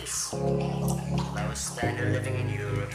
Greece. Lowest standard living in Europe.